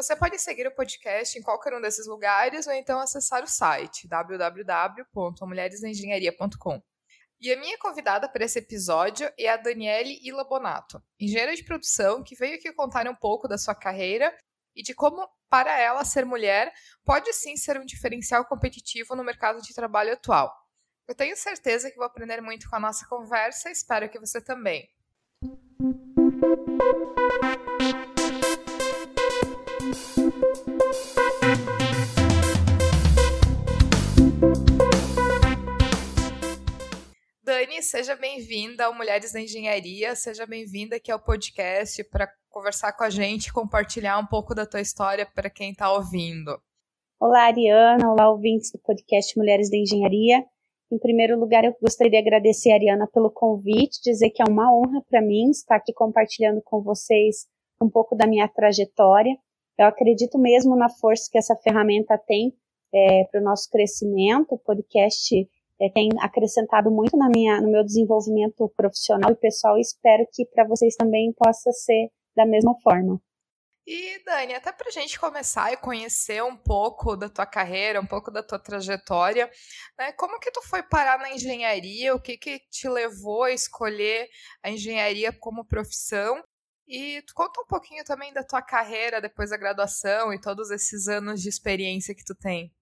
Você pode seguir o podcast em qualquer um desses lugares ou então acessar o site www.mulheresengenharia.com. E a minha convidada para esse episódio é a Daniele Ila Bonato, engenheira de produção que veio aqui contar um pouco da sua carreira e de como, para ela, ser mulher pode sim ser um diferencial competitivo no mercado de trabalho atual. Eu tenho certeza que vou aprender muito com a nossa conversa e espero que você também. Dani, seja bem-vinda ao Mulheres da Engenharia, seja bem-vinda aqui ao podcast para conversar com a gente, compartilhar um pouco da tua história para quem está ouvindo. Olá, Ariana, olá, ouvintes do podcast Mulheres da Engenharia. Em primeiro lugar, eu gostaria de agradecer a Ariana pelo convite, dizer que é uma honra para mim estar aqui compartilhando com vocês um pouco da minha trajetória. Eu acredito mesmo na força que essa ferramenta tem é, para o nosso crescimento. O podcast é, tem acrescentado muito na minha, no meu desenvolvimento profissional e pessoal e espero que para vocês também possa ser da mesma forma. E Dani, até para a gente começar e conhecer um pouco da tua carreira, um pouco da tua trajetória, né, como que tu foi parar na engenharia? O que que te levou a escolher a engenharia como profissão? E tu conta um pouquinho também da tua carreira depois da graduação e todos esses anos de experiência que tu tem.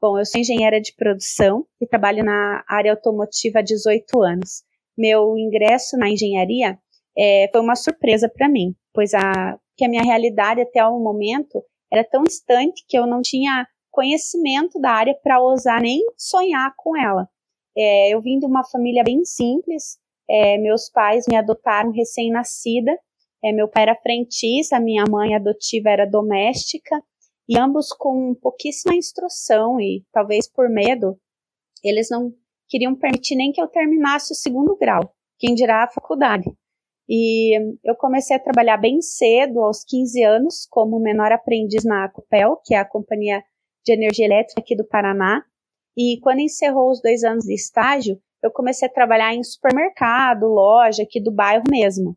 Bom, eu sou engenheira de produção e trabalho na área automotiva há 18 anos. Meu ingresso na engenharia é, foi uma surpresa para mim, pois a, que a minha realidade até o momento era tão distante que eu não tinha conhecimento da área para ousar nem sonhar com ela. É, eu vim de uma família bem simples, é, meus pais me adotaram recém-nascida é, meu pai era frentista, minha mãe adotiva era doméstica, e ambos com pouquíssima instrução e talvez por medo, eles não queriam permitir nem que eu terminasse o segundo grau, quem dirá a faculdade. E eu comecei a trabalhar bem cedo, aos 15 anos, como menor aprendiz na Copel, que é a companhia de energia elétrica aqui do Paraná. E quando encerrou os dois anos de estágio, eu comecei a trabalhar em supermercado, loja aqui do bairro mesmo.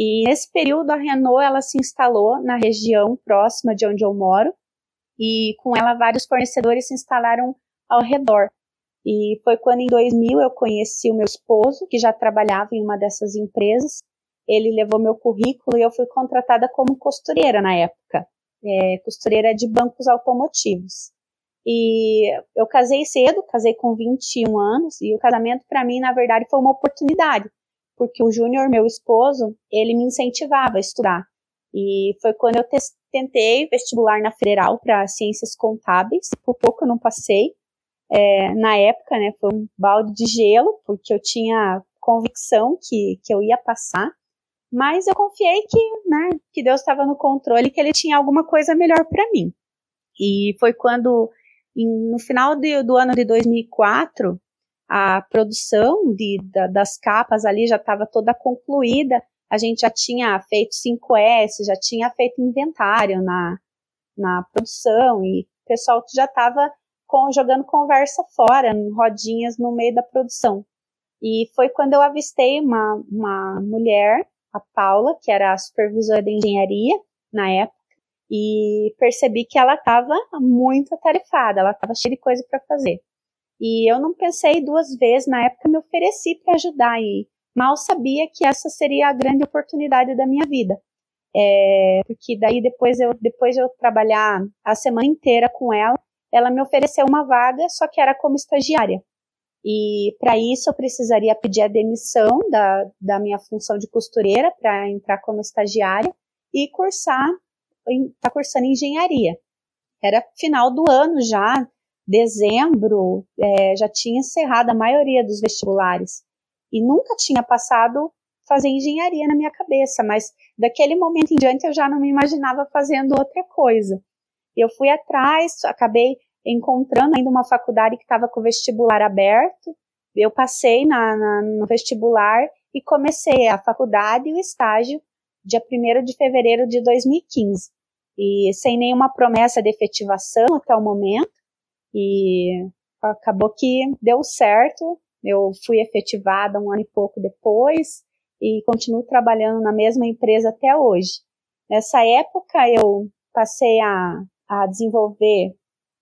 E nesse período a Renault ela se instalou na região próxima de onde eu moro e com ela vários fornecedores se instalaram ao redor. E foi quando em 2000 eu conheci o meu esposo, que já trabalhava em uma dessas empresas. Ele levou meu currículo e eu fui contratada como costureira na época, é, costureira de bancos automotivos. E eu casei cedo, casei com 21 anos, e o casamento para mim, na verdade, foi uma oportunidade, porque o Júnior, meu esposo, ele me incentivava a estudar. E foi quando eu tentei vestibular na Federal para Ciências Contábeis, por pouco eu não passei. É, na época, né, foi um balde de gelo, porque eu tinha convicção que, que eu ia passar, mas eu confiei que, né, que Deus estava no controle, que Ele tinha alguma coisa melhor para mim. E foi quando, em, no final de, do ano de 2004, a produção de, da, das capas ali já estava toda concluída. A gente já tinha feito 5S, já tinha feito inventário na, na produção e o pessoal já estava jogando conversa fora, rodinhas no meio da produção. E foi quando eu avistei uma, uma mulher, a Paula, que era a supervisora de engenharia na época, e percebi que ela estava muito atarefada, ela estava cheia de coisa para fazer. E eu não pensei duas vezes, na época me ofereci para ajudar e mal sabia que essa seria a grande oportunidade da minha vida. É, porque daí depois eu depois de eu trabalhar a semana inteira com ela, ela me ofereceu uma vaga, só que era como estagiária. E para isso eu precisaria pedir a demissão da, da minha função de costureira para entrar como estagiária e cursar, tá cursando engenharia. Era final do ano já, dezembro, é, já tinha encerrado a maioria dos vestibulares. E nunca tinha passado fazer engenharia na minha cabeça, mas daquele momento em diante eu já não me imaginava fazendo outra coisa. Eu fui atrás, acabei encontrando ainda uma faculdade que estava com o vestibular aberto. Eu passei na, na, no vestibular e comecei a faculdade e o estágio dia 1 de fevereiro de 2015. E sem nenhuma promessa de efetivação até o momento. E acabou que deu certo. Eu fui efetivada um ano e pouco depois e continuo trabalhando na mesma empresa até hoje. Nessa época eu passei a, a desenvolver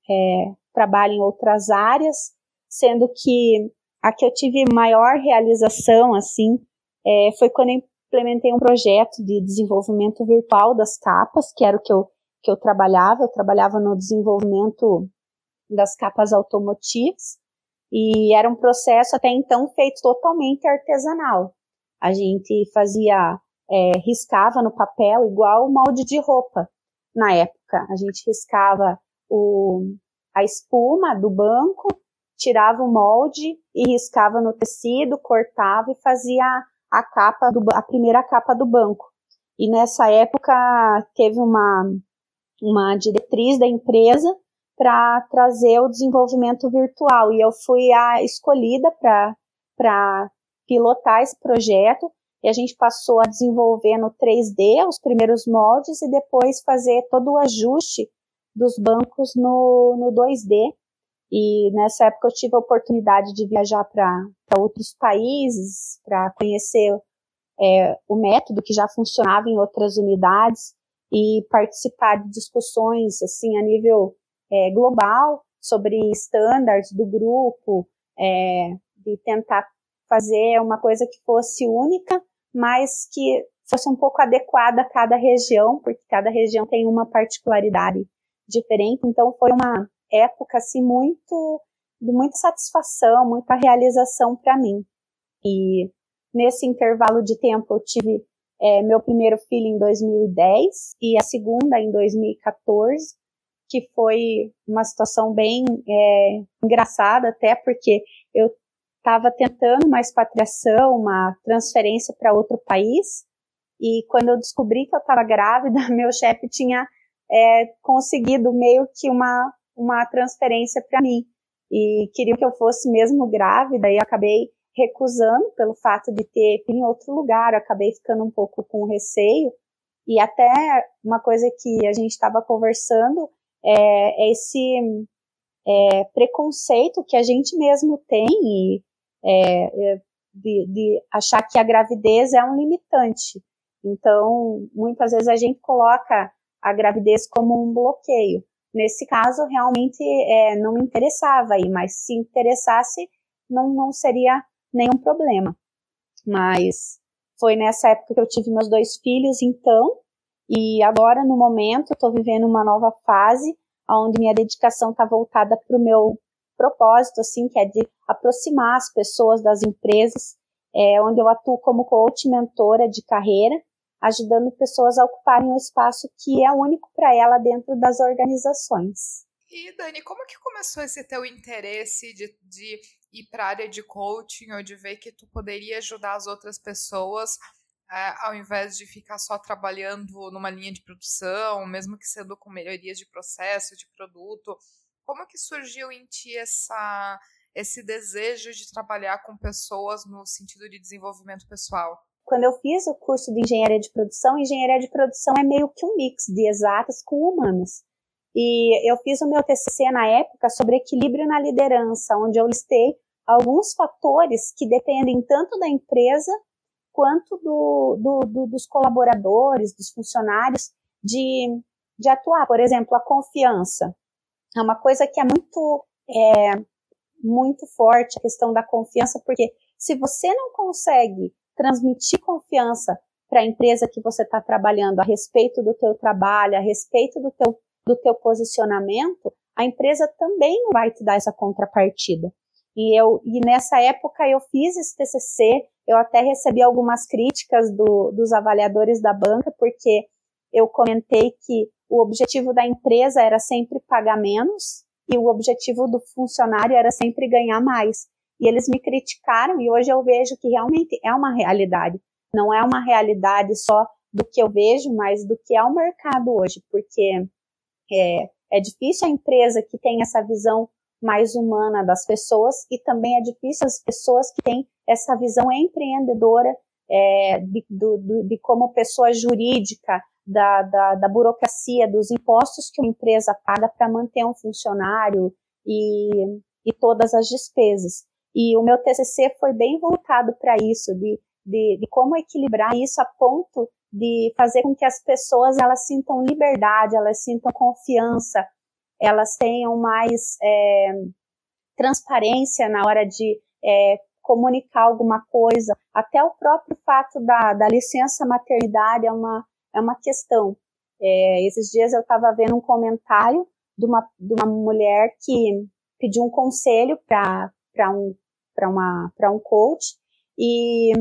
é, trabalho em outras áreas, sendo que a que eu tive maior realização assim é, foi quando eu implementei um projeto de desenvolvimento virtual das capas, que era o que eu, que eu trabalhava. Eu trabalhava no desenvolvimento das capas automotivas e era um processo até então feito totalmente artesanal. A gente fazia, é, riscava no papel igual o molde de roupa na época. A gente riscava o, a espuma do banco, tirava o molde e riscava no tecido, cortava e fazia a capa do, a primeira capa do banco. E nessa época teve uma, uma diretriz da empresa para trazer o desenvolvimento virtual e eu fui a escolhida para pilotar esse projeto e a gente passou a desenvolver no 3D os primeiros moldes e depois fazer todo o ajuste dos bancos no, no 2D. E nessa época eu tive a oportunidade de viajar para outros países, para conhecer é, o método que já funcionava em outras unidades e participar de discussões assim a nível é, global sobre estándares do grupo, é, de tentar fazer uma coisa que fosse única, mas que fosse um pouco adequada a cada região, porque cada região tem uma particularidade diferente. Então foi uma época assim muito de muita satisfação, muita realização para mim. E nesse intervalo de tempo eu tive é, meu primeiro filho em 2010 e a segunda em 2014, que foi uma situação bem é, engraçada até porque eu estava tentando uma expatriação, uma transferência para outro país e quando eu descobri que eu estava grávida, meu chefe tinha é, conseguido meio que uma uma transferência para mim e queriam que eu fosse mesmo grávida e acabei recusando pelo fato de ter em outro lugar, acabei ficando um pouco com receio e até uma coisa que a gente estava conversando é, é esse é, preconceito que a gente mesmo tem e, é, é, de, de achar que a gravidez é um limitante. Então, muitas vezes a gente coloca a gravidez como um bloqueio. Nesse caso, realmente é, não me interessava aí, mas se interessasse, não, não seria nenhum problema. Mas foi nessa época que eu tive meus dois filhos, então, e agora, no momento, estou vivendo uma nova fase, onde minha dedicação está voltada para o meu propósito, assim, que é de aproximar as pessoas das empresas, é, onde eu atuo como coach mentora de carreira, ajudando pessoas a ocuparem um espaço que é único para ela dentro das organizações. E Dani, como que começou esse teu interesse de, de ir para a área de coaching ou de ver que tu poderia ajudar as outras pessoas é, ao invés de ficar só trabalhando numa linha de produção, mesmo que sendo com melhorias de processo, de produto? Como que surgiu em ti essa, esse desejo de trabalhar com pessoas no sentido de desenvolvimento pessoal? quando eu fiz o curso de engenharia de produção, engenharia de produção é meio que um mix de exatas com humanas. E eu fiz o meu TCC na época sobre equilíbrio na liderança, onde eu listei alguns fatores que dependem tanto da empresa quanto do, do, do, dos colaboradores, dos funcionários, de, de atuar. Por exemplo, a confiança. É uma coisa que é muito, é, muito forte, a questão da confiança, porque se você não consegue transmitir confiança para a empresa que você está trabalhando a respeito do teu trabalho, a respeito do teu, do teu posicionamento, a empresa também não vai te dar essa contrapartida. E eu e nessa época eu fiz esse TCC, eu até recebi algumas críticas do, dos avaliadores da banca porque eu comentei que o objetivo da empresa era sempre pagar menos e o objetivo do funcionário era sempre ganhar mais. E eles me criticaram e hoje eu vejo que realmente é uma realidade. Não é uma realidade só do que eu vejo, mas do que é o mercado hoje, porque é, É difícil a empresa que tem essa visão mais humana das pessoas e também é difícil as pessoas que têm essa visão empreendedora é, de, do, de como pessoa jurídica, da, da, da, burocracia, dos impostos que uma empresa paga para manter um funcionário e, e todas as despesas. E o meu TCC foi bem voltado para isso, de, de, de, como equilibrar isso a ponto de fazer com que as pessoas elas sintam liberdade, elas sintam confiança, elas tenham mais é, transparência na hora de é, comunicar alguma coisa. Até o próprio fato da, da licença maternidade é uma, é uma questão. É, esses dias eu estava vendo um comentário de uma, de uma mulher que pediu um conselho para um, uma, um coach e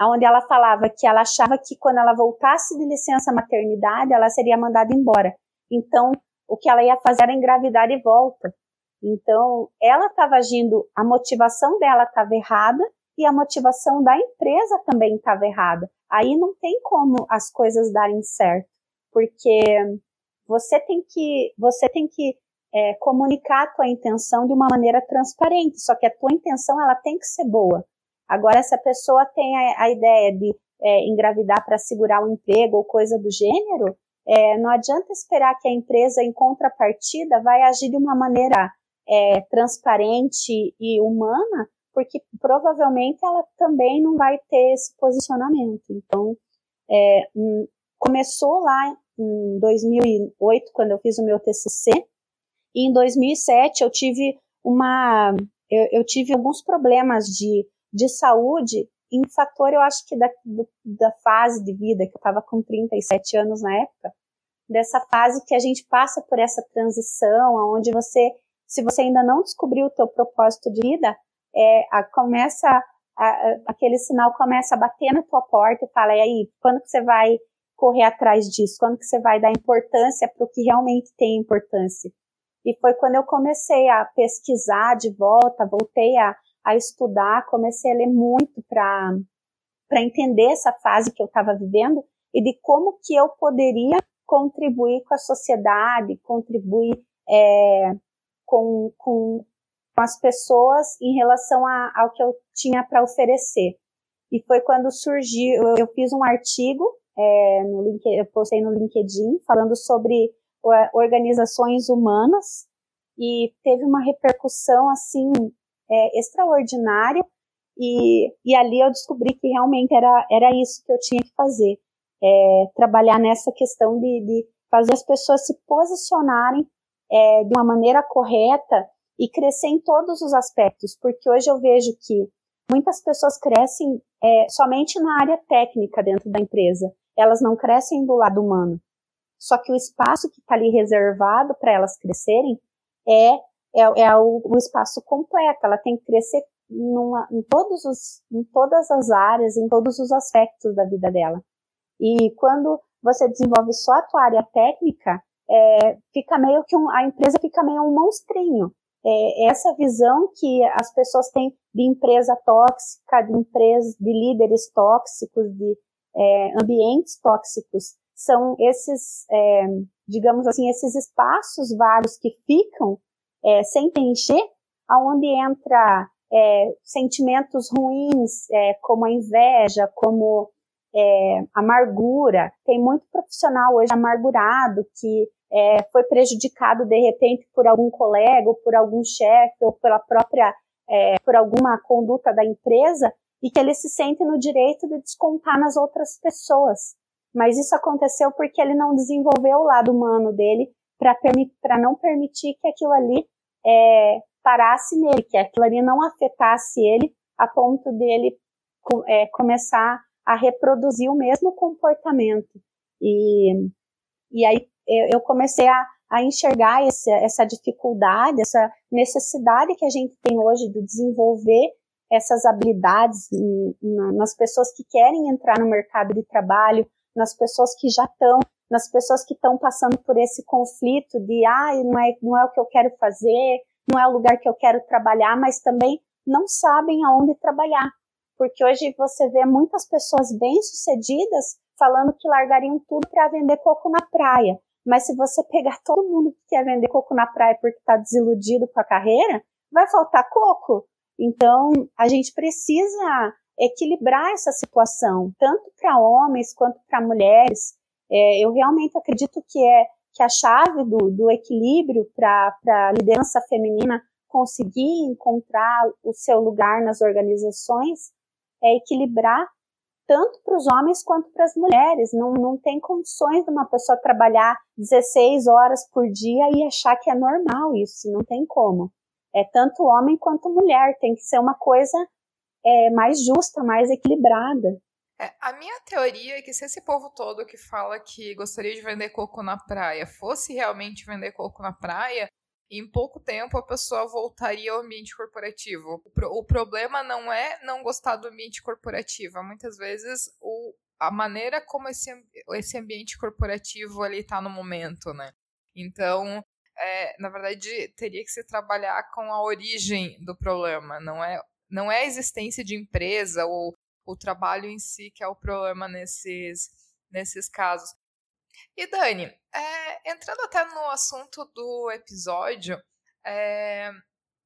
onde ela falava que ela achava que quando ela voltasse de licença maternidade, ela seria mandada embora. Então, o que ela ia fazer era engravidar e volta. Então, ela estava agindo, a motivação dela estava errada e a motivação da empresa também estava errada. Aí não tem como as coisas darem certo, porque você tem que, você tem que é, comunicar a tua intenção de uma maneira transparente. Só que a tua intenção ela tem que ser boa. Agora, se a pessoa tem a, a ideia de é, engravidar para segurar o um emprego ou coisa do gênero, é, não adianta esperar que a empresa, em contrapartida, vai agir de uma maneira é, transparente e humana, porque provavelmente ela também não vai ter esse posicionamento. Então, é, hum, começou lá em 2008, quando eu fiz o meu TCC, e em 2007 eu tive uma, eu, eu tive alguns problemas de, de saúde em fator, eu acho que da, da fase de vida, que eu estava com 37 anos na época, dessa fase que a gente passa por essa transição, onde você se você ainda não descobriu o teu propósito de vida, é, a, começa a, a, aquele sinal começa a bater na tua porta e fala, e aí, quando que você vai correr atrás disso? Quando que você vai dar importância para o que realmente tem importância? E foi quando eu comecei a pesquisar de volta, voltei a, a estudar, comecei a ler muito para para entender essa fase que eu estava vivendo e de como que eu poderia contribuir com a sociedade, contribuir é, com, com, as pessoas em relação a, ao que eu tinha para oferecer. E foi quando surgiu, eu, eu fiz um artigo, é, no link, eu postei no LinkedIn, falando sobre organizações humanas, e teve uma repercussão, assim, é, extraordinária, e, e ali eu descobri que realmente era, era isso que eu tinha que fazer, é, trabalhar nessa questão de, de fazer as pessoas se posicionarem é, de uma maneira correta e crescer em todos os aspectos, porque hoje eu vejo que muitas pessoas crescem é, somente na área técnica dentro da empresa, elas não crescem do lado humano. Só que o espaço que está ali reservado para elas crescerem é, é, é o, o, espaço completo, ela tem que crescer numa, em, todos os, em todas as áreas, em todos os aspectos da vida dela. E quando você desenvolve só a tua área técnica, é, fica meio que um, a empresa fica meio um monstrinho. É, essa visão que as pessoas têm de empresa tóxica, de empresas, de líderes tóxicos, de é, ambientes tóxicos, são esses, é, digamos assim, esses espaços vagos que ficam é, sem preencher, aonde entra é, sentimentos ruins, como a inveja, como é, amargura. Tem muito profissional hoje amargurado que é, foi prejudicado de repente por algum colega, ou por algum chefe, ou pela própria, é, por alguma conduta da empresa, e que ele se sente no direito de descontar nas outras pessoas. Mas isso aconteceu porque ele não desenvolveu o lado humano dele para não permitir que aquilo ali é, parasse nele, que aquilo ali não afetasse ele a ponto dele é, começar a reproduzir o mesmo comportamento. E, e aí eu comecei a, a enxergar essa, dificuldade, essa necessidade que a gente tem hoje de desenvolver essas habilidades nas pessoas que querem entrar no mercado de trabalho, nas pessoas que já estão, nas pessoas que estão passando por esse conflito de ah, não é, não é o que eu quero fazer, não é o lugar que eu quero trabalhar, mas também não sabem aonde trabalhar porque hoje você vê muitas pessoas bem-sucedidas falando que largariam tudo para vender coco na praia, Mas se você pegar todo mundo que quer vender coco na praia porque está desiludido com a carreira, vai faltar coco. Então, a gente precisa equilibrar essa situação, tanto para homens quanto para mulheres. É, eu realmente acredito que é que a chave do, do equilíbrio para a liderança feminina conseguir encontrar o seu lugar nas organizações é equilibrar tanto para os homens quanto para as mulheres. Não, não tem condições de uma pessoa trabalhar 16 horas por dia e achar que é normal isso, não tem como. É tanto homem quanto mulher, tem que ser uma coisa é, mais justa, mais equilibrada. É, a minha teoria é que se esse povo todo que fala que gostaria de vender coco na praia fosse realmente vender coco na praia, em pouco tempo a pessoa voltaria ao ambiente corporativo. O, pro, o problema não é não gostar do ambiente corporativo, muitas vezes o, a maneira como esse, esse ambiente corporativo ali está no momento, né? Então, é, na verdade, teria que se trabalhar com a origem do problema, não é, não é a existência de empresa ou o trabalho em si que é o problema nesses, nesses casos. E Dani, é, entrando até no assunto do episódio, é,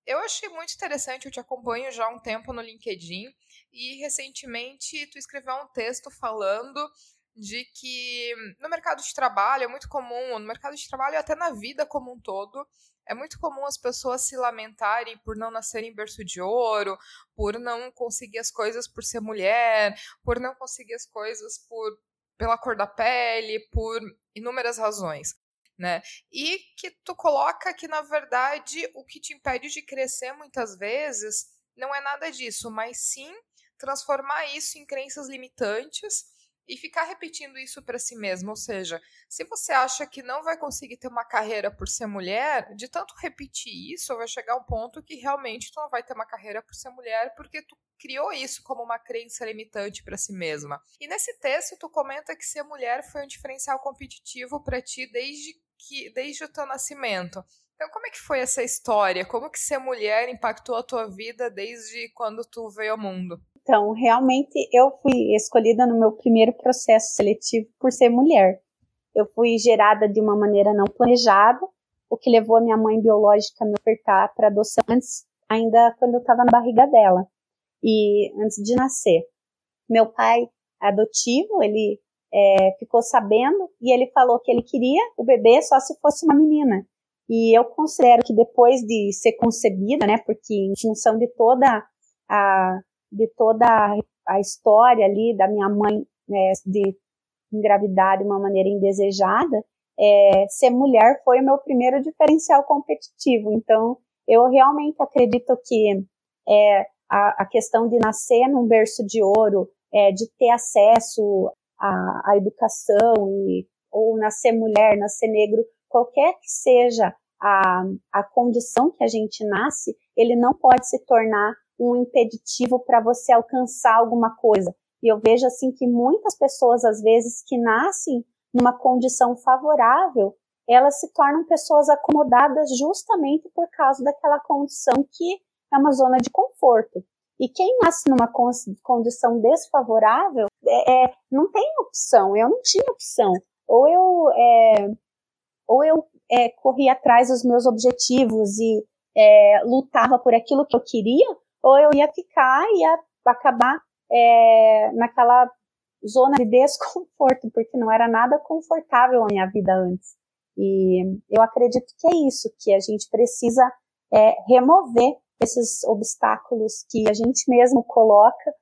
eu achei muito interessante, eu te acompanho já há um tempo no LinkedIn e recentemente tu escreveu um texto falando de que no mercado de trabalho é muito comum, no mercado de trabalho até na vida como um todo, é muito comum as pessoas se lamentarem por não nascerem em berço de ouro, por não conseguir as coisas por ser mulher, por não conseguir as coisas por pela cor da pele, por inúmeras razões. Né? E que tu coloca que, na verdade, o que te impede de crescer muitas vezes não é nada disso, mas sim transformar isso em crenças limitantes e ficar repetindo isso para si mesmo. Ou seja, se você acha que não vai conseguir ter uma carreira por ser mulher, de tanto repetir isso, vai chegar um ponto que realmente tu não vai ter uma carreira por ser mulher, porque tu criou isso como uma crença limitante para si mesma. E nesse texto tu comenta que ser mulher foi um diferencial competitivo para ti desde que desde o teu nascimento. Então, como é que foi essa história? Como que ser mulher impactou a tua vida desde quando tu veio ao mundo? Então, realmente eu fui escolhida no meu primeiro processo seletivo por ser mulher. Eu fui gerada de uma maneira não planejada, o que levou a minha mãe biológica a me ofertar para adoção antes, ainda quando eu estava na barriga dela e antes de nascer. Meu pai adotivo, ele é, ficou sabendo e ele falou que ele queria o bebê só se fosse uma menina. E eu considero que depois de ser concebida, né, porque em função de toda a de toda a história ali da minha mãe né, de engravidar de uma maneira indesejada, é, ser mulher foi o meu primeiro diferencial competitivo. Então, eu realmente acredito que é, a, a questão de nascer num berço de ouro, é, de ter acesso à, à educação, e, ou nascer mulher, nascer negro, qualquer que seja a, a condição que a gente nasce, ele não pode se tornar um impeditivo para você alcançar alguma coisa. E eu vejo assim que muitas pessoas, às vezes, que nascem numa condição favorável, elas se tornam pessoas acomodadas justamente por causa daquela condição que é uma zona de conforto. E quem nasce numa condição desfavorável é, é, não tem opção. Eu não tinha opção. Ou eu, é, ou eu é, corria atrás dos meus objetivos e é, lutava por aquilo que eu queria, ou eu ia ficar e ia acabar é, naquela zona de desconforto, porque não era nada confortável a minha vida antes. E eu acredito que é isso, que a gente precisa é, remover esses obstáculos que a gente mesmo coloca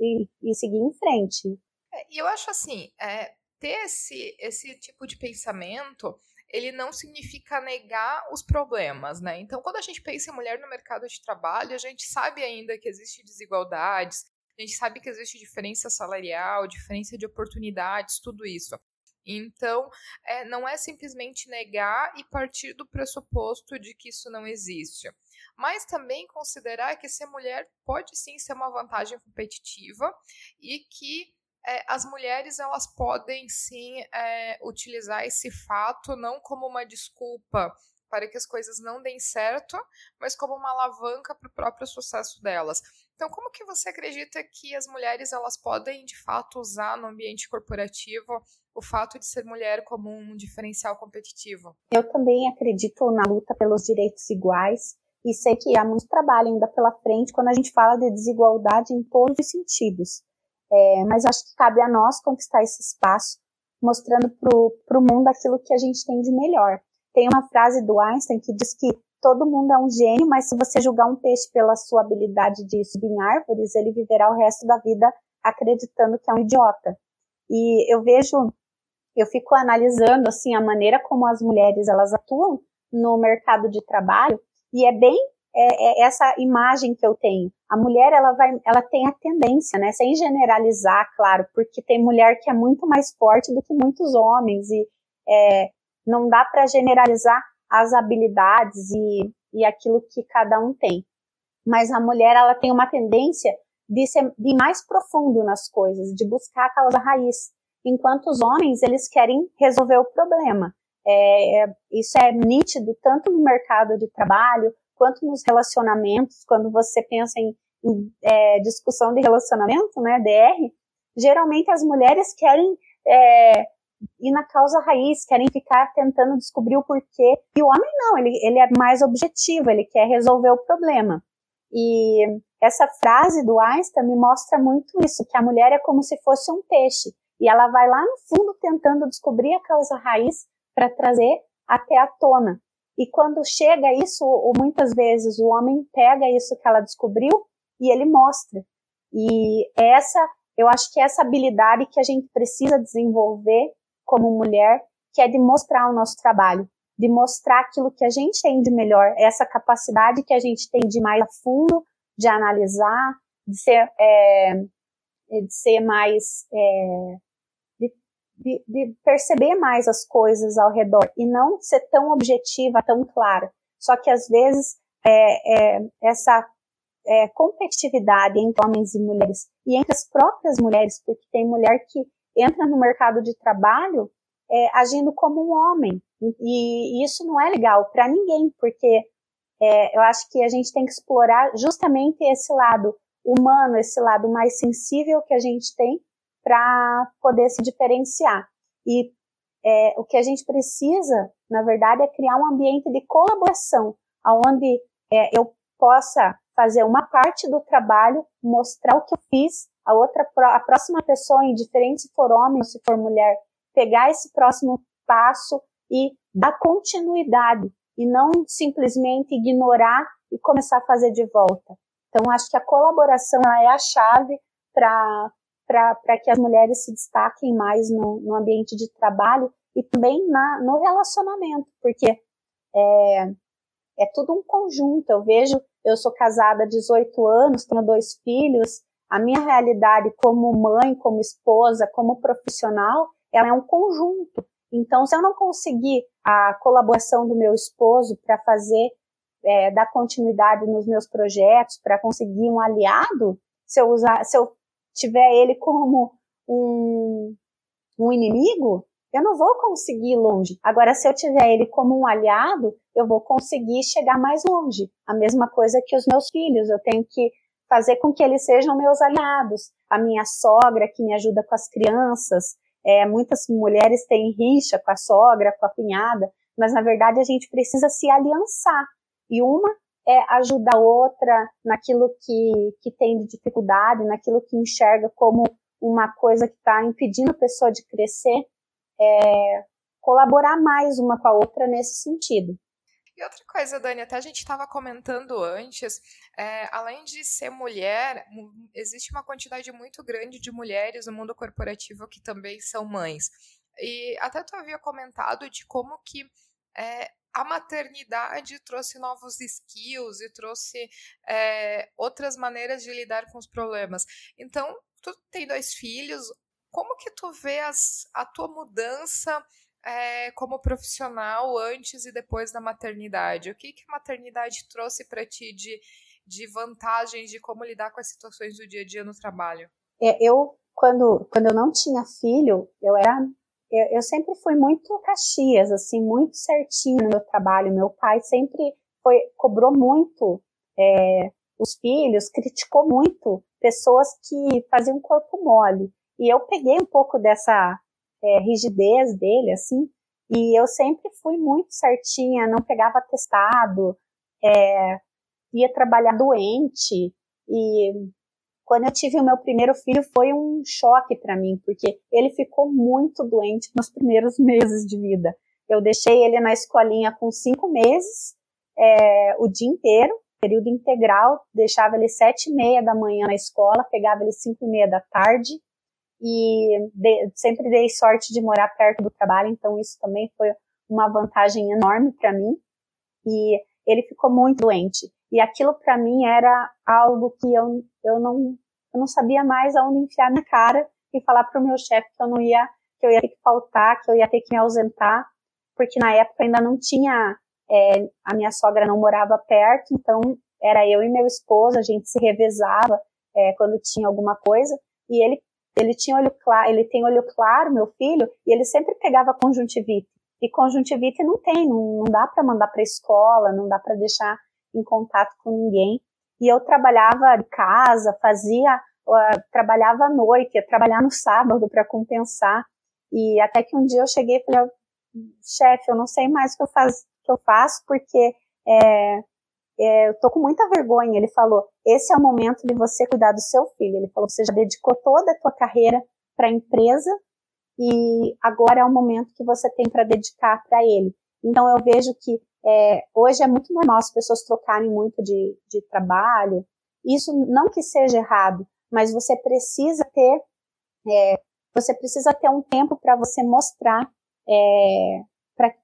e, e seguir em frente. É, e eu acho assim, é, ter esse, esse tipo de pensamento, ele não significa negar os problemas, né? Então, quando a gente pensa em mulher no mercado de trabalho, a gente sabe ainda que existe desigualdades, a gente sabe que existe diferença salarial, diferença de oportunidades, tudo isso. Então, é, não é simplesmente negar e partir do pressuposto de que isso não existe mas também considerar que ser mulher pode sim ser uma vantagem competitiva e que é, as mulheres elas podem sim é, utilizar esse fato não como uma desculpa para que as coisas não deem certo, mas como uma alavanca para o próprio sucesso delas. Então, como que você acredita que as mulheres elas podem de fato usar no ambiente corporativo o fato de ser mulher como um diferencial competitivo? Eu também acredito na luta pelos direitos iguais e sei que há muito trabalho ainda pela frente quando a gente fala de desigualdade em todos os sentidos. É, mas acho que cabe a nós conquistar esse espaço, mostrando para o mundo aquilo que a gente tem de melhor. Tem uma frase do Einstein que diz que todo mundo é um gênio, mas se você julgar um peixe pela sua habilidade de subir em árvores, ele viverá o resto da vida acreditando que é um idiota. E eu vejo, eu fico analisando assim a maneira como as mulheres elas atuam no mercado de trabalho e é bem é, é essa imagem que eu tenho. A mulher ela vai, ela tem a tendência, né, sem generalizar, claro, porque tem mulher que é muito mais forte do que muitos homens e é, não dá para generalizar as habilidades e, e aquilo que cada um tem. Mas a mulher, ela tem uma tendência de ser de mais profundo nas coisas, de buscar a causa raiz. Enquanto os homens, eles querem resolver o problema. É, é, isso é nítido tanto no mercado de trabalho, quanto nos relacionamentos, quando você pensa em, em é, discussão de relacionamento, né, DR, geralmente as mulheres querem é, ir na causa raiz, querem ficar tentando descobrir o porquê. E o homem não, ele, ele é mais objetivo, ele quer resolver o problema. E essa frase do Einstein me mostra muito isso, que a mulher é como se fosse um peixe. E ela vai lá no fundo tentando descobrir a causa raiz para trazer até a tona. E quando chega isso, ou muitas vezes o homem pega isso que ela descobriu e ele mostra. E essa, eu acho que é essa habilidade que a gente precisa desenvolver como mulher, que é de mostrar o nosso trabalho, de mostrar aquilo que a gente tem de melhor, essa capacidade que a gente tem de mais a fundo, de analisar, de ser, é, de ser mais, é, de, de, perceber mais as coisas ao redor e não ser tão objetiva, tão clara. Só que às vezes é, é, essa é, competitividade entre homens e mulheres e entre as próprias mulheres, porque tem mulher que entra no mercado de trabalho é, agindo como um homem. E, e isso não é legal para ninguém, porque é, eu acho que a gente tem que explorar justamente esse lado humano, esse lado mais sensível que a gente tem para poder se diferenciar. E é, o que a gente precisa, na verdade, é criar um ambiente de colaboração, onde é, eu possa fazer uma parte do trabalho, mostrar o que eu fiz, a outra, a próxima pessoa, indiferente se for homem ou se for mulher, pegar esse próximo passo e dar continuidade e não simplesmente ignorar e começar a fazer de volta. Então, acho que a colaboração é a chave para que as mulheres se destaquem mais no, no ambiente de trabalho e também na, no relacionamento, porque é, é tudo um conjunto. Eu vejo, eu sou casada há 18 anos, tenho dois filhos, a minha realidade como mãe, como esposa, como profissional, ela é um conjunto. Então, se eu não conseguir a colaboração do meu esposo para fazer, é, dar continuidade nos meus projetos, para conseguir um aliado, se eu usar, se eu tiver ele como um, um inimigo, eu não vou conseguir ir longe. Agora, se eu tiver ele como um aliado, eu vou conseguir chegar mais longe. A mesma coisa que os meus filhos, eu tenho que fazer com que eles sejam meus aliados. A minha sogra que me ajuda com as crianças, é, muitas mulheres têm rixa com a sogra, com a cunhada, mas na verdade a gente precisa se aliançar. E uma é ajudar a outra naquilo que, que tem de dificuldade, naquilo que enxerga como uma coisa que está impedindo a pessoa de crescer, é, colaborar mais uma com a outra nesse sentido. E outra coisa, Dani, até a gente estava comentando antes, é, além de ser mulher, existe uma quantidade muito grande de mulheres no mundo corporativo que também são mães. E até tu havia comentado de como que é, a maternidade trouxe novos skills e trouxe é, outras maneiras de lidar com os problemas. Então, tu tem dois filhos, como que tu vê as, a tua mudança é, como profissional antes e depois da maternidade? O que, que a maternidade trouxe para ti de, de vantagens de como lidar com as situações do dia a dia no trabalho? É, eu, quando, quando eu não tinha filho, eu era eu, eu sempre fui muito caxias, assim, muito certinho no meu trabalho. Meu pai sempre foi, cobrou muito é, os filhos, criticou muito pessoas que faziam corpo mole. E eu peguei um pouco dessa é, rigidez dele, assim, e eu sempre fui muito certinha, não pegava testado, é, ia trabalhar doente. E quando eu tive o meu primeiro filho foi um choque para mim, porque ele ficou muito doente nos primeiros meses de vida. Eu deixei ele na escolinha com cinco meses, é, o dia inteiro, período integral, deixava ele sete e meia da manhã na escola, pegava ele cinco e meia da tarde, e de, sempre dei sorte de morar perto do trabalho, então isso também foi uma vantagem enorme para mim. E ele ficou muito doente. E aquilo para mim era algo que eu, eu, não, eu não sabia mais aonde enfiar minha cara e falar para o meu chefe que eu não ia, que eu ia ter que faltar, que eu ia ter que me ausentar, porque na época ainda não tinha, é, a minha sogra não morava perto, então era eu e meu esposo, a gente se revezava é, quando tinha alguma coisa, e ele ele tinha olho claro, ele tem olho claro, meu filho, e ele sempre pegava conjuntivite. E conjuntivite não tem, não, não dá para mandar para escola, não dá para deixar em contato com ninguém. E eu trabalhava de casa, fazia, uh, trabalhava à noite, ia trabalhar no sábado para compensar. E até que um dia eu cheguei e falei, chefe, eu não sei mais o que eu, faz, que eu faço, porque é, é, eu tô com muita vergonha. Ele falou, esse é o momento de você cuidar do seu filho. Ele falou, você já dedicou toda a tua carreira para a empresa e agora é o momento que você tem para dedicar para ele. Então eu vejo que é, hoje é muito normal as pessoas trocarem muito de, de trabalho. Isso não que seja errado, mas você precisa ter é, você precisa ter um tempo para você mostrar é,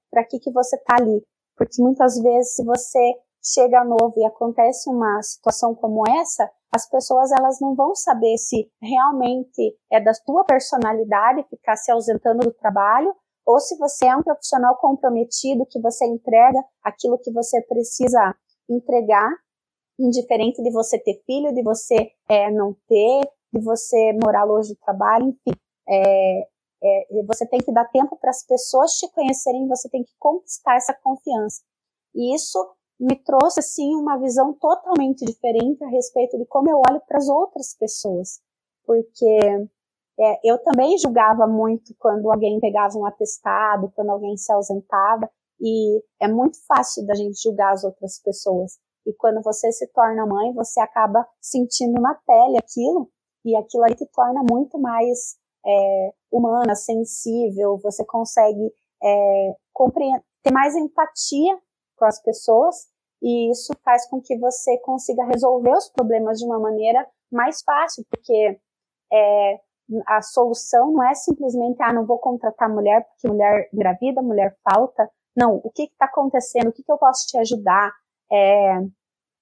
para que, que você está ali. Porque muitas vezes, se você chega novo e acontece uma situação como essa, as pessoas elas não vão saber se realmente é da tua personalidade ficar se ausentando do trabalho ou se você é um profissional comprometido que você entrega aquilo que você precisa entregar, indiferente de você ter filho, de você é, não ter, de você morar longe do trabalho, enfim. É, é, você tem que dar tempo para as pessoas te conhecerem, você tem que conquistar essa confiança. E isso me trouxe assim uma visão totalmente diferente a respeito de como eu olho para as outras pessoas, porque é, eu também julgava muito quando alguém pegava um atestado, quando alguém se ausentava, e é muito fácil da gente julgar as outras pessoas. E quando você se torna mãe, você acaba sentindo na pele aquilo, e aquilo aí te torna muito mais é, humana, sensível, você consegue é, ter mais empatia com as pessoas e isso faz com que você consiga resolver os problemas de uma maneira mais fácil, porque é, a solução não é simplesmente, ah, não vou contratar mulher porque mulher engravida, mulher falta. Não, o que está acontecendo? O que, que, eu posso te ajudar? É,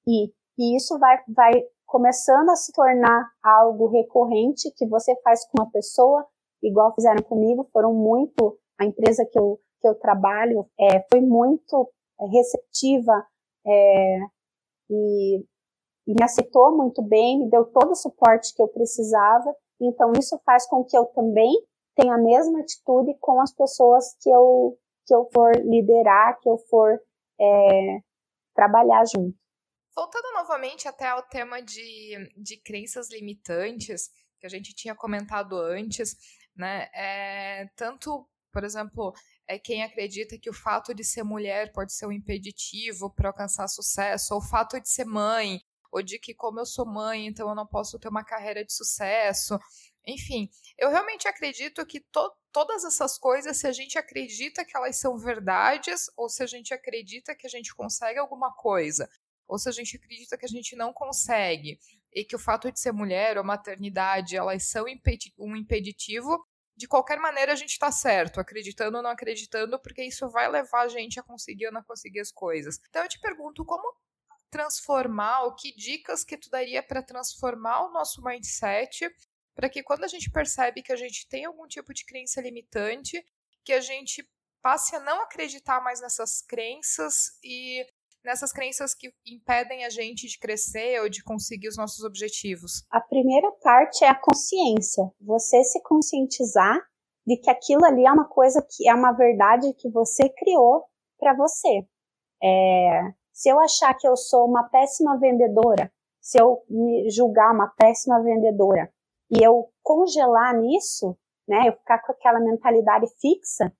e, e isso vai, vai começando a se tornar algo recorrente que você faz com uma pessoa, igual fizeram comigo, foram muito, a empresa que eu, que eu trabalho é, foi muito receptiva é, e, e me aceitou muito bem, me deu todo o suporte que eu precisava. Então isso faz com que eu também tenha a mesma atitude com as pessoas que eu que eu for liderar, que eu for é, trabalhar junto. Voltando novamente até ao tema de, de crenças limitantes que a gente tinha comentado antes, né? É, tanto, por exemplo, é quem acredita que o fato de ser mulher pode ser um impeditivo para alcançar sucesso, ou o fato de ser mãe, ou de que, como eu sou mãe, então eu não posso ter uma carreira de sucesso. Enfim, eu realmente acredito que to todas essas coisas, se a gente acredita que elas são verdades, ou se a gente acredita que a gente consegue alguma coisa, ou se a gente acredita que a gente não consegue, e que o fato de ser mulher ou maternidade, elas são um impeditivo, de qualquer maneira a gente está certo, acreditando ou não acreditando, porque isso vai levar a gente a conseguir ou não conseguir as coisas. Então eu te pergunto como transformar, ou que dicas que tu daria para transformar o nosso mindset, para que quando a gente percebe que a gente tem algum tipo de crença limitante, que a gente passe a não acreditar mais nessas crenças e nessas crenças que impedem a gente de crescer ou de conseguir os nossos objetivos? A primeira parte é a consciência. Você se conscientizar de que aquilo ali é uma coisa que é uma verdade que você criou para você. É, se eu achar que eu sou uma péssima vendedora, se eu me julgar uma péssima vendedora e eu congelar nisso, né, eu ficar com aquela mentalidade fixa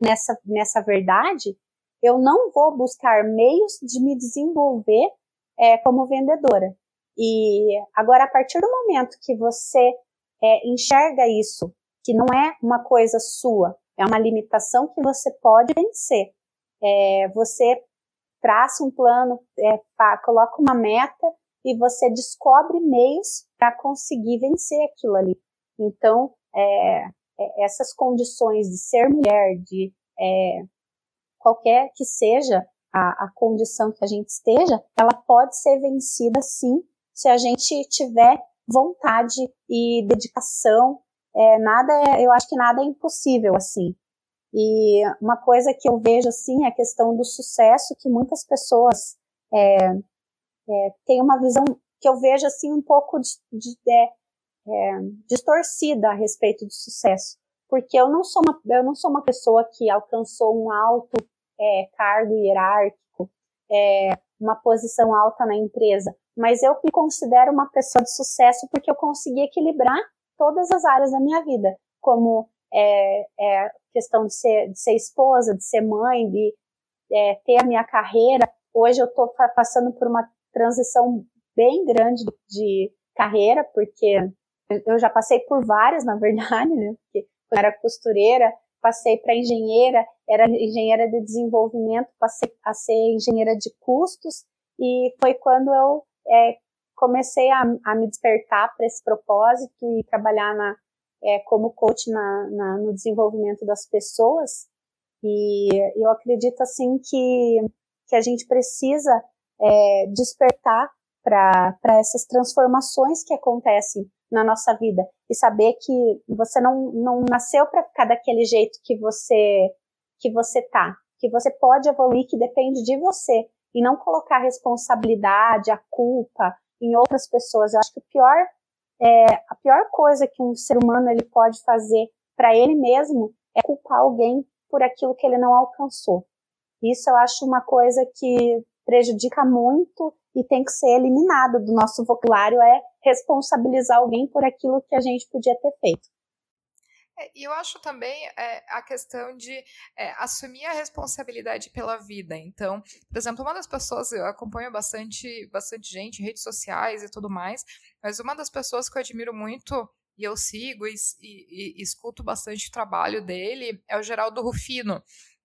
nessa, nessa verdade, eu não vou buscar meios de me desenvolver é, como vendedora. E agora, a partir do momento que você é, enxerga isso, que não é uma coisa sua, é uma limitação que você pode vencer. É, você traça um plano, é, coloca uma meta e você descobre meios para conseguir vencer aquilo ali. Então, é, é, essas condições de ser mulher, de é, qualquer que seja a, a condição que a gente esteja, ela pode ser vencida sim, se a gente tiver vontade e dedicação. É, nada, é, eu acho que nada é impossível assim. E uma coisa que eu vejo assim é a questão do sucesso que muitas pessoas é, é, têm uma visão que eu vejo assim um pouco de, de, é, é, distorcida a respeito do sucesso, porque eu não sou uma, eu não sou uma pessoa que alcançou um alto é, cargo hierárquico, é, uma posição alta na empresa, mas eu me considero uma pessoa de sucesso porque eu consegui equilibrar todas as áreas da minha vida, como é, é, questão de ser, de ser esposa, de ser mãe, de é, ter a minha carreira. Hoje eu estou passando por uma transição bem grande de carreira, porque eu já passei por várias, na verdade, né? Porque eu era costureira, passei para engenheira, era engenheira de desenvolvimento, passei a ser engenheira de custos, e foi quando eu é, comecei a, a, me despertar para esse propósito e trabalhar na, é, como coach na, na, no desenvolvimento das pessoas. E eu acredito assim que, que a gente precisa é, despertar para essas transformações que acontecem na nossa vida e saber que você não, não nasceu para ficar daquele jeito que você que você tá, que você pode evoluir, que depende de você e não colocar a responsabilidade, a culpa em outras pessoas. Eu acho que o pior é, a pior coisa que um ser humano ele pode fazer para ele mesmo é culpar alguém por aquilo que ele não alcançou. Isso eu acho uma coisa que prejudica muito e tem que ser eliminado do nosso vocabulário é responsabilizar alguém por aquilo que a gente podia ter feito. É, e eu acho também é, a questão de é, assumir a responsabilidade pela vida. Então, por exemplo, uma das pessoas, eu acompanho bastante, bastante gente em redes sociais e tudo mais, mas uma das pessoas que eu admiro muito e eu sigo e, e, e escuto bastante o trabalho dele é o Geraldo Rufino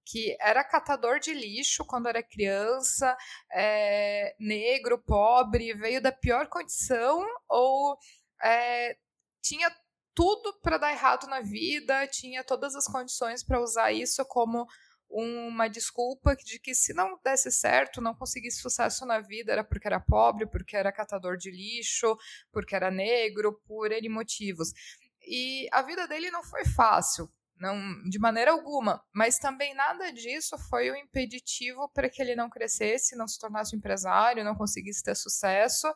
que era catador de lixo quando era criança, é, negro, pobre, veio da pior condição ou é, tinha tudo para dar errado na vida, tinha todas as condições para usar isso como uma desculpa de que se não desse certo, não conseguisse sucesso na vida, era porque era pobre, porque era catador de lixo, porque era negro, por N motivos. E a vida dele não foi fácil, não de maneira alguma, mas também nada disso foi o impeditivo para que ele não crescesse, não se tornasse um empresário, não conseguisse ter sucesso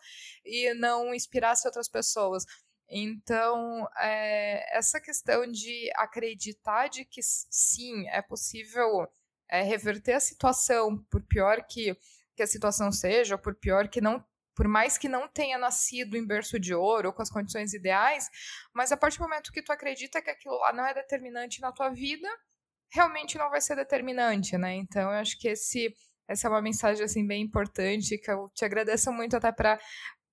e não inspirasse outras pessoas. Então, é, essa questão de acreditar de que sim, é possível é, reverter a situação, por pior que, que a situação seja, por pior que não por mais que não tenha nascido em berço de ouro ou com as condições ideais, mas a partir do momento que tu acredita que aquilo lá não é determinante na tua vida, realmente não vai ser determinante, né? Então, eu acho que esse essa é uma mensagem assim bem importante que eu te agradeço muito até para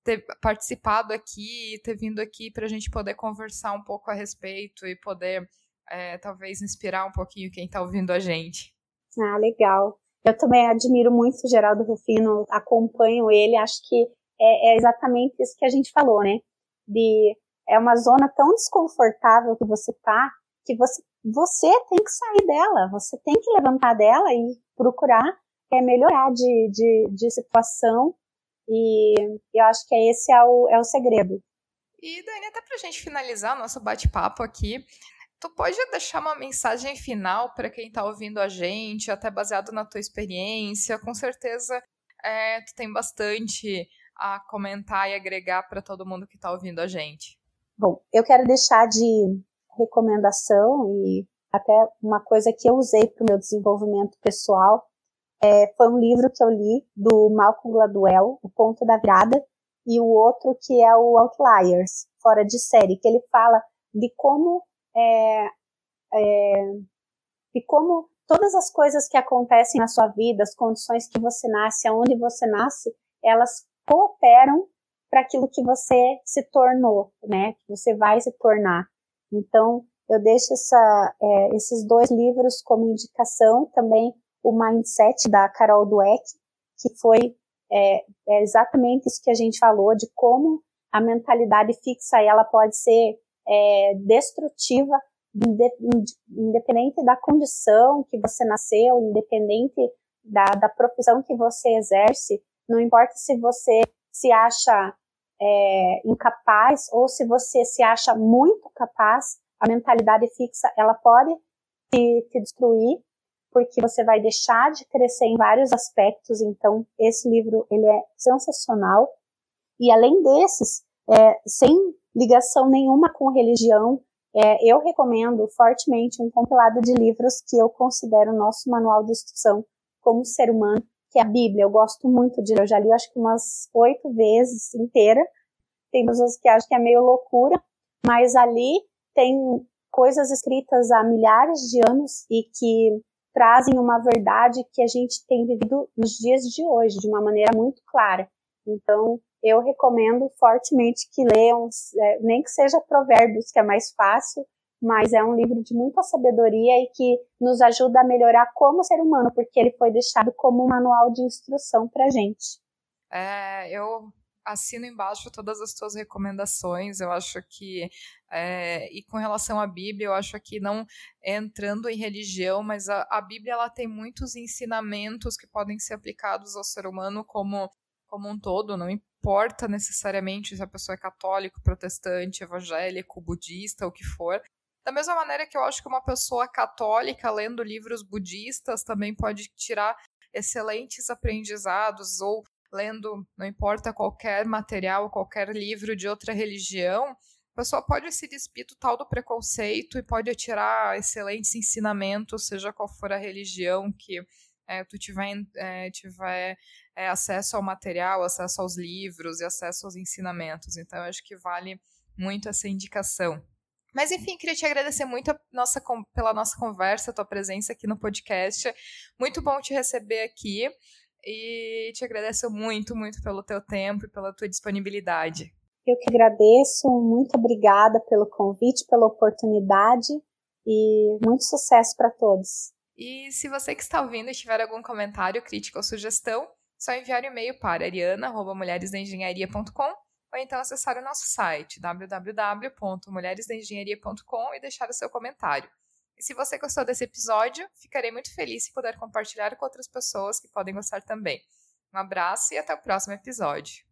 ter participado aqui, ter vindo aqui para a gente poder conversar um pouco a respeito e poder é, talvez inspirar um pouquinho quem está ouvindo a gente. Ah, legal. Eu também admiro muito o Geraldo Rufino, acompanho ele, acho que é, é exatamente isso que a gente falou, né? De é uma zona tão desconfortável que você tá, que você, você tem que sair dela, você tem que levantar dela e procurar é, melhorar de, de, de situação e eu acho que esse é o, é o segredo. E, Dani, até para a gente finalizar o nosso bate-papo aqui, tu pode deixar uma mensagem final para quem está ouvindo a gente, até baseado na tua experiência? Com certeza é, tu tem bastante a comentar e agregar para todo mundo que está ouvindo a gente. Bom, eu quero deixar de, recomendação e até uma coisa que eu usei para o meu desenvolvimento pessoal é, foi um livro que eu li do Malcolm Gladwell, O Ponto da Virada, e o outro que é o Outliers, Fora de Série, que ele fala de como é, é, de como todas as coisas que acontecem na sua vida, as condições que você nasce, aonde você nasce, elas cooperam para aquilo que você se tornou, né? Que você vai se tornar. Então, eu deixo essa, é, esses dois livros como indicação, também o Mindset da Carol Dweck, que foi é, é exatamente isso que a gente falou de como a mentalidade fixa ela pode ser é, destrutiva independente da condição que você nasceu, independente da, da profissão que você exerce, não importa se você se acha é, incapaz ou se você se acha muito capaz, a mentalidade fixa ela pode te, te destruir porque você vai deixar de crescer em vários aspectos. Então esse livro ele é sensacional e além desses, é, sem ligação nenhuma com religião, é, eu recomendo fortemente um compilado de livros que eu considero nosso manual de instrução como ser humano, que é a Bíblia. Eu gosto muito de ler, eu já li acho que umas oito vezes inteira. Tem pessoas que acham que é meio loucura, mas ali tem coisas escritas há milhares de anos e que trazem uma verdade que a gente tem vivido nos dias de hoje de uma maneira muito clara. Então, eu recomendo fortemente que leiam, é, nem que seja Provérbios, que é mais fácil, mas é um livro de muita sabedoria e que nos ajuda a melhorar como ser humano, porque ele foi deixado como um manual de instrução para gente. É, eu assino embaixo todas as tuas recomendações. Eu acho que, é, e com relação à Bíblia, eu acho que não entrando em religião, mas a, a Bíblia ela tem muitos ensinamentos que podem ser aplicados ao ser humano como como um todo, não importa necessariamente se a pessoa é católico, protestante, evangélico, budista, o que for. Da mesma maneira que eu acho que uma pessoa católica lendo livros budistas também pode tirar excelentes aprendizados ou lendo, não importa qualquer material, qualquer livro de outra religião, a pessoa pode se despir tal do preconceito e pode tirar excelentes ensinamentos, seja qual for a religião que é, tu tiver, é, tiver é, acesso ao material, acesso aos livros e acesso aos ensinamentos. Então, eu acho que vale muito essa indicação. Mas, enfim, queria te agradecer muito nossa, pela nossa conversa, tua presença aqui no podcast. Muito bom te receber aqui. E te agradeço muito, muito pelo teu tempo e pela tua disponibilidade. Eu que agradeço, muito obrigada pelo convite, pela oportunidade e muito sucesso para todos. E se você que está ouvindo tiver algum comentário, crítica ou sugestão, só enviar um e-mail para ariana.mulheresdaengenharia.com ou então acessar o nosso site www.mulheresdaengenharia.com e deixar o seu comentário. E se você gostou desse episódio, ficarei muito feliz se puder compartilhar com outras pessoas que podem gostar também. Um abraço e até o próximo episódio.